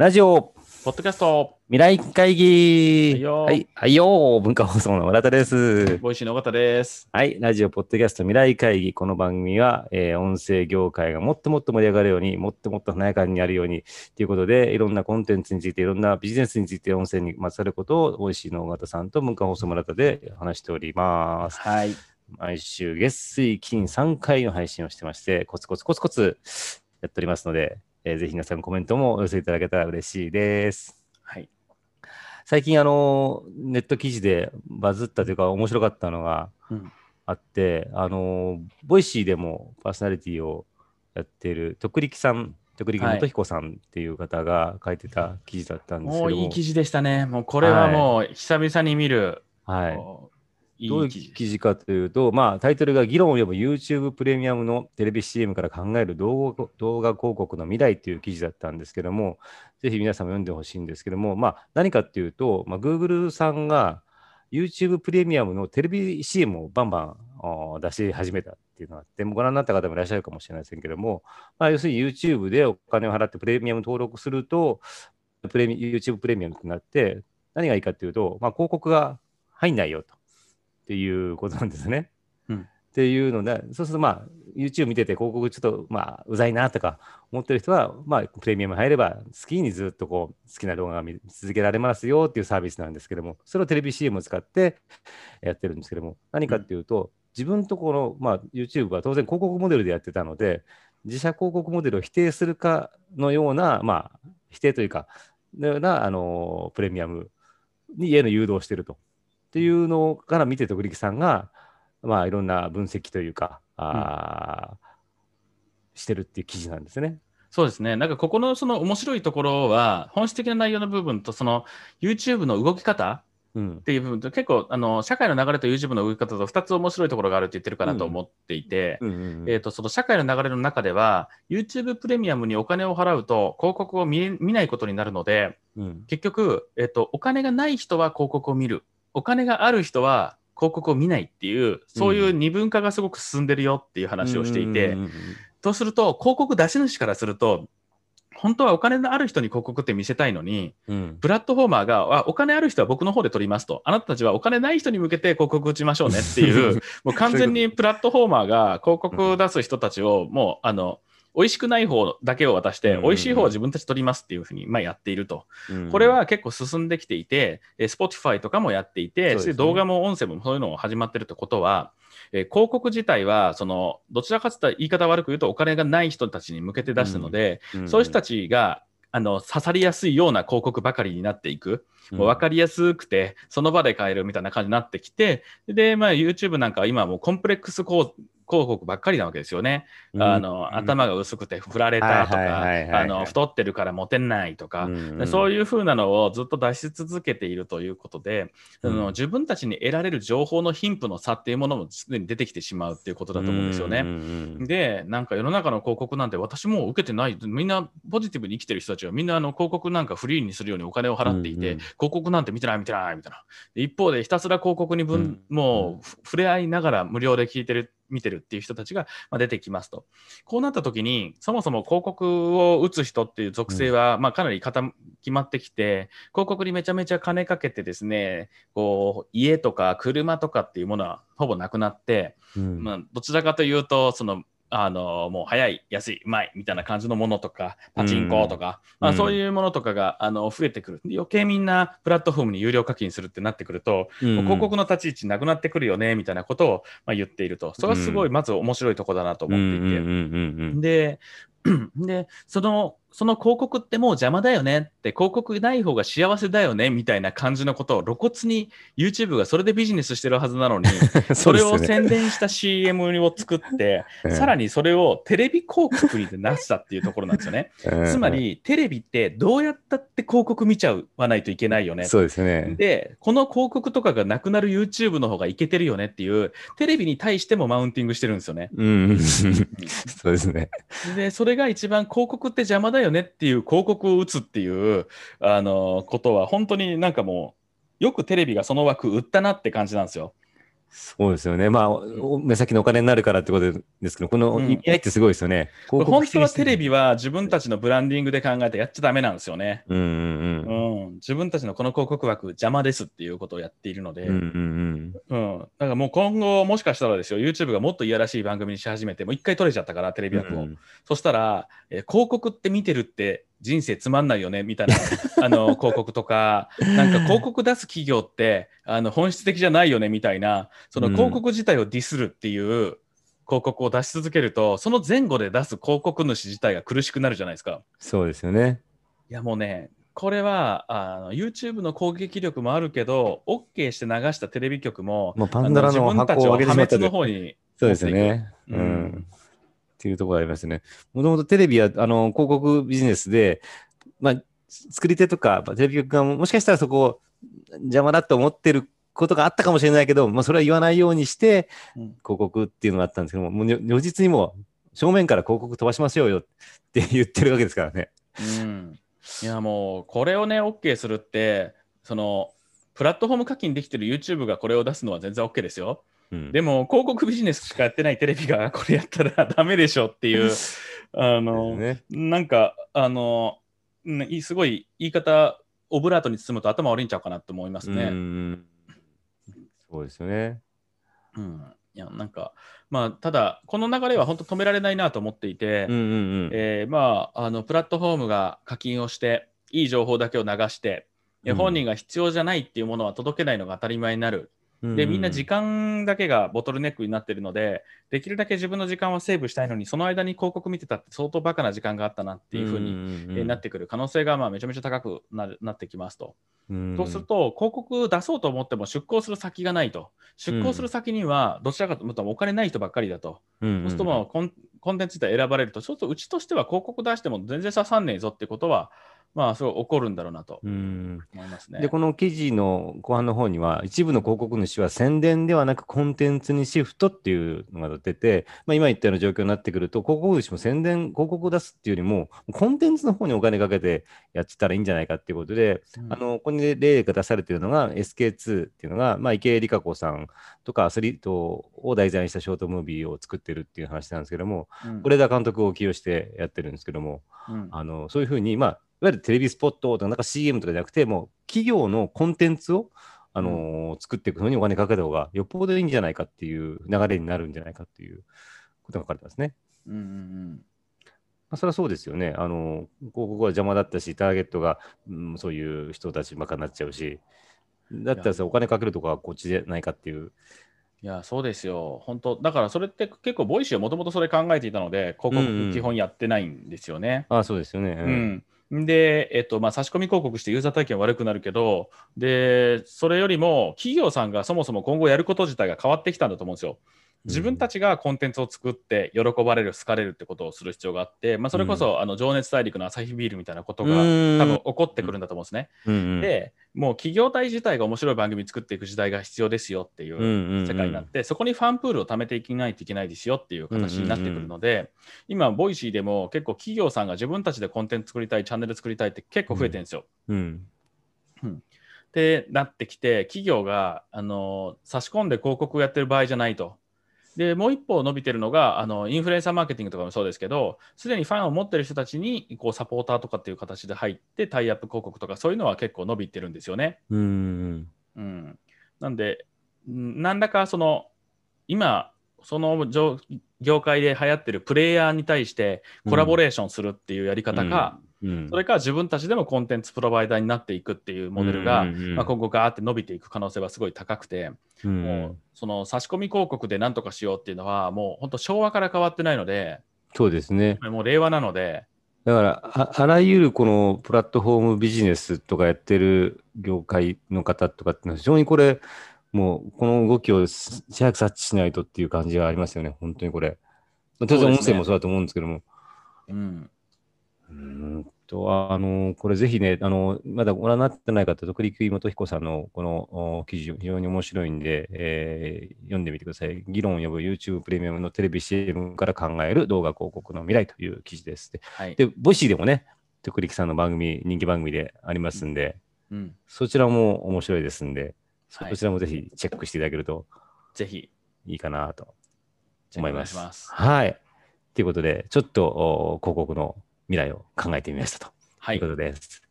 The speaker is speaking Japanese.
ラジオ、ポッドキャスト、未来会議。はいよはい、はいよー文化放送の村田です。 Voicy の尾形です。はい、ラジオ、ポッドキャスト、未来会議。この番組は、えー音声業界がもっともっと盛り上がるように、もっともっと華やかになるように、ということで、いろんなコンテンツについて、いろんなビジネスについて、音声にまつわることを、 Voicy の尾形さんと文化放送村田で話しております。はい。毎週月水金3回の配信をしてまして、コツコツコツコツやっておりますので、えーぜひ皆さんコメントもお寄せいただけたら嬉しいです。はい。最近あのネット記事でバズったというか面白かったのがうんあって、あの Voicy でもパーソナリティをやっている徳力さん徳力元彦さんっていう方が書いてた記事だったんですけども、もういい記事でしたね。もうこれはもう久々に見る、はいどういう記事かというと、まあ、タイトルが議論を呼ぶ YouTube プレミアムのテレビ CM から考える動画動画広告の未来という記事だったんですけども、ぜひ皆さんも読んでほしいんですけども、まあ、何かっていうと、まあ、Google さんが YouTube プレミアムのテレビ CM をバンバン出し始めたっていうのがあって、ご覧になった方もいらっしゃるかもしれませんけども、まあ、要するに YouTube でお金を払ってプレミアム登録すると、プレミ YouTube プレミアムになって、何がいいかっていうと、まあ、広告が入んないよと。っていうことなんですね。うんっていうので、そうするとまあ、YouTube 見てて広告ちょっとまあ、うざいなとか思ってる人は、まあ、プレミアム入れば好きにずっとこう、好きな動画が見続けられますよっていうサービスなんですけども、それをテレビ CM を使ってやってるんですけども、何かっていうと、自分とこの、まあ、YouTube は当然広告モデルでやってたので、自社広告モデルを否定するかのような、まあ、否定というか、のような、あの、プレミアムにへの誘導をしてると。っていうのから見て、徳力さんが、まあ、いろんな分析というか、あーしてるっていう記事なんですね。そうですね。なんかここのその面白いところは、本質的な内容の部分と、その YouTube の動き方うんっ。ていう部分と結構あの社会の流れと YouTube の動き方と2つ面白いところがあるって言ってるかなと思っていて、その社会の流れの中では YouTube プレミアムにお金を払うと広告を見え見ないことになるのでうん結局、えー、とお金がない人は広告を見るお金がある人は広告を見ないっていうそういう二分化がすごく進んでるよっていう話をしていて、とすると広告出し主からすると本当はお金のある人に広告って見せたいのにうん。プラットフォーマーがあお金ある人は僕の方で取りますと。あなたたちはお金ない人に向けて広告打ちましょうねっていう もう完全にプラットフォーマーが広告を出す人たちをもうあの美味しくない方だけを渡して、うん美味しい方は自分たち取りますっていうふうに、まあ、やっていると。うん。これは結構進んできていて、えー Spotify とかもやっていて、ね。動画も音声もそういうのが始まってるってことは、えー広告自体はそのどちらかというと言い方悪く言うとお金がない人たちに向けて出したので、うんそういう人たちがあの刺さりやすいような広告ばかりになっていく。もう分かりやすくて、その場で買えるみたいな感じになってきて、で、まあ、YouTube なんかは今はもうコンプレックス広広告ばっかりなわけですよね。うん。あの頭が薄くて振られたとか、あの太ってるからモテないとか、うんでそういう風なのをずっと出し続けているということで、うん。あの自分たちに得られる情報の貧富の差っていうものもすでに出てきてしまうっていうことだと思うんですよね。うんうんで、なんか世の中の広告なんて私も受けてない、みんなポジティブに生きてる人たちはみんなあの広告なんかフリーにするようにお金を払っていて、うんうん。広告なんて見てない見てないみたいな。で一方でひたすら広告に分、うん。もうふ触れ合いながら無料で聞いてる、見てるっていう人たちがまあ出てきますと。こうなった時に、そもそも広告を打つ人っていう属性は、まあかなり固決まってきて、広告にめちゃめちゃ金かけてですね、こう家とか車とかっていうものはほぼなくなって、うんまあ、どちらかというと、その、あのもう早い、安い、うまいみたいな感じのものとか、パチンコとか、まあ、うんそういうものとかがあの増えてくる。で余計みんなプラットフォームに有料課金するってなってくると、うん広告の立ち位置なくなってくるよねみたいなことを、まあ、言っていると。それはすごい、まず面白いとこだなと思っていて。で、でそのその広告ってもう邪魔だよねって広告ない方が幸せだよねみたいな感じのことを露骨に YouTube がそれでビジネスしてるはずなのに それを宣伝した CM を作って、さらに、にそれをテレビ広告に出したっていうところなんですよね。つまりテレビってどうやったって広告見ちゃわないといけないよね。そうですね。で、この広告とかがなくなる YouTube の方がいけてるよねっていう、テレビに対してもマウンティングしてるんですよね。うん、そうですね。で、それが一番広告って邪魔だよねっていう広告を打つっていう、あの、ことは本当になんかもう、よくテレビがその枠売ったなって感じなんですよ。そうですよね。まあ、お目先のお金になるからってことですけど、このうん意味合いってすごいですよね。これ本当はテレビ。ビは自分たちのブランディングで考えてやっちゃダメなんですよね。うんうんううん。ん、自分たちのこの広告枠邪魔ですっていうことをやっているので、うんうんうん、だからもう今後、もしかしたらですよ、YouTube がもっといやらしい番組にし始めて、もう一回取れちゃったから、テレうん。ビ枠を。そしたら、えー広告って見てるって人生つまんないよねみたいな あの広告とか、なんか広告出す企業ってあの本質的じゃないよねみたいな、そのうん広告自体をディスるっていう広告を出し続けると、その前後で出す広告主自体が苦しくなるじゃないですか。そうですよね。いやもうね、これはあの YouTube の攻撃力もあるけど、OK して流したテレビ局も、もうパンドラの自分た破滅の方にそうですよね。ううんん。っていうところがありますね。もともとテレビはあの広告ビジネスで、まあ、作り手とかテレビ局がもしかしたらそこを邪魔だと思ってることがあったかもしれないけど、まあ、それは言わないようにしてうん広告っていうのがあったんですけども、もう如如実にもう正面から広告飛ばしましょうよって言ってるわけですからね。うん、いやもうこれをね OK するってそのプラットフォーム課金できてる YouTube がこれを出すのは全然 OK ですよ。うん、でも広告ビジネスしかやってないテレビが これやったら ダメでしょっていう あの、ね、なんかあのすごい言い方オブラートに包むと頭悪いんちゃうかなと思いますうね。んそうですよね。うんいやなんかまあただこの流れは本当止められないなと思っていて、うんうんうん。えーまあ、あのプラットフォームが課金をして、いい情報だけを流して、えうん。本人が必要じゃないっていうものは届けないのが当たり前になる。で、みんな時間だけがボトルネックになってるので、できるだけ自分の時間はセーブしたいのに、その間に広告見てたって相当バカな時間があったなっていうふうに、なってくる可能性がまあめちゃめちゃ高くなるなってきますと。うんそうすると、広告出そうと思っても出向する先がないと。出向する先には、どちらかというとお金ない人ばっかりだと。うんそうするともうコンコンテンツで選ばれると、ちょっとうちとしては広告出しても全然刺さんねえぞってことは、まあ、すごい起こるんだろうなとうん。思いますね。で、この記事の後半の方には、一部の広告主は宣伝ではなくコンテンツにシフトっていうのが出てて、まあ、今言ったような状況になってくると、広告主も宣伝、広告を出すっていうよりも、コンテンツの方にお金かけてやってたらいいんじゃないかっていうことで、うん。あのここに例が出されているのが SK2 っていうのが、まあ、池江璃花子さんとかアスリートを題材にしたショートムービーを作ってるっていう話なんですけども、うん。是枝監督を起用してやってるんですけども、うん。あのそういうふうに、まあ、いわゆるテレビスポットとか、なんか CM とかじゃなくて、もう企業のコンテンツを、あのー作っていくのにお金かけた方がよっぽどいいんじゃないかっていう流れになるんじゃないかっていうことが書かれてますね。うんうんまあ、それはそうですよね。あの広告は邪魔だったし、ターゲットが、うん、そういう人たちばっかになっちゃうし、だったらさ、お金かけるとこはこっちじゃないかっていう。いや、そうですよ。本当だからそれって結構、 Voicy はもともとそれ考えていたので、広うんうん告基本やってないんですよね。ああ、そうですよね。うん、で、えっとまあ、差し込み広告してユーザー体験悪くなるけどで、それよりも企業さんがそもそも今後やること自体が変わってきたんだと思うんですよ。自分たちがコンテンツを作って喜ばれる、好かれるってことをする必要があって、まあ、それこそ、あの情熱大陸のアサヒビールみたいなことがうん。多分起こってくるんだと思うんですね。うん。うん、で、もう企業体自体が面白い番組作っていく時代が必要ですよっていううんうんうん世界になって、そこにファンプールを貯めていかないといけないですよっていう形になってくるので、今、 Voicy でも結構企業さんが自分たちでコンテンツ作りたい、チャンネル作りたいって結構増えてるんですよ。うん。ってなってきて、企業があの差し込んで広告をやってる場合じゃないと。でもう一方伸びてるのがあのインフルエンサーマーケティングとかもそうですけどすでにファンを持ってる人たちにこうサポーターとかっていう形で入ってタイアップ広告とかそういうのは結構伸びてるんですよね。うんうんうん、なんで、ん何らかその今、その業業界で流行ってるプレイヤーに対してコラボレーションするっていうやり方か、うんそれか自分たちでもコンテンツプロバイダーになっていくっていうモデルが、うんうんうんまあ、今後ガーって伸びていく可能性はすごい高くて、うんもうその差し込み広告で何とかしようっていうのはもう本当昭和から変わってないので、そうですね。もう令和なので、だからあ、あらゆるこのプラットフォームビジネスとかやってる業界の方とかっていうのは、非常にこれ、もうこの動きを素早く察知しないとっていう感じがありますよね、本当にこれ。まあ当然、音声もそうだと思うんですけども。うん、うんとあのこれぜひねあの、まだご覧になってない方、徳力元彦さんのこの記事、非常に面白いんで、えー、読んでみてください。議論を呼ぶ YouTube プレミアムのテレビ CM から考える動画広告の未来という記事です。で、はい、で Voicy でもね、徳力さんの番組、人気番組でありますんで、うん、うん、そちらも面白いですんで、そちらもぜひチェックしていただけると、ぜひいいかなと思います。はい。ということで、ちょっと広告の未来を考えてみましたということです。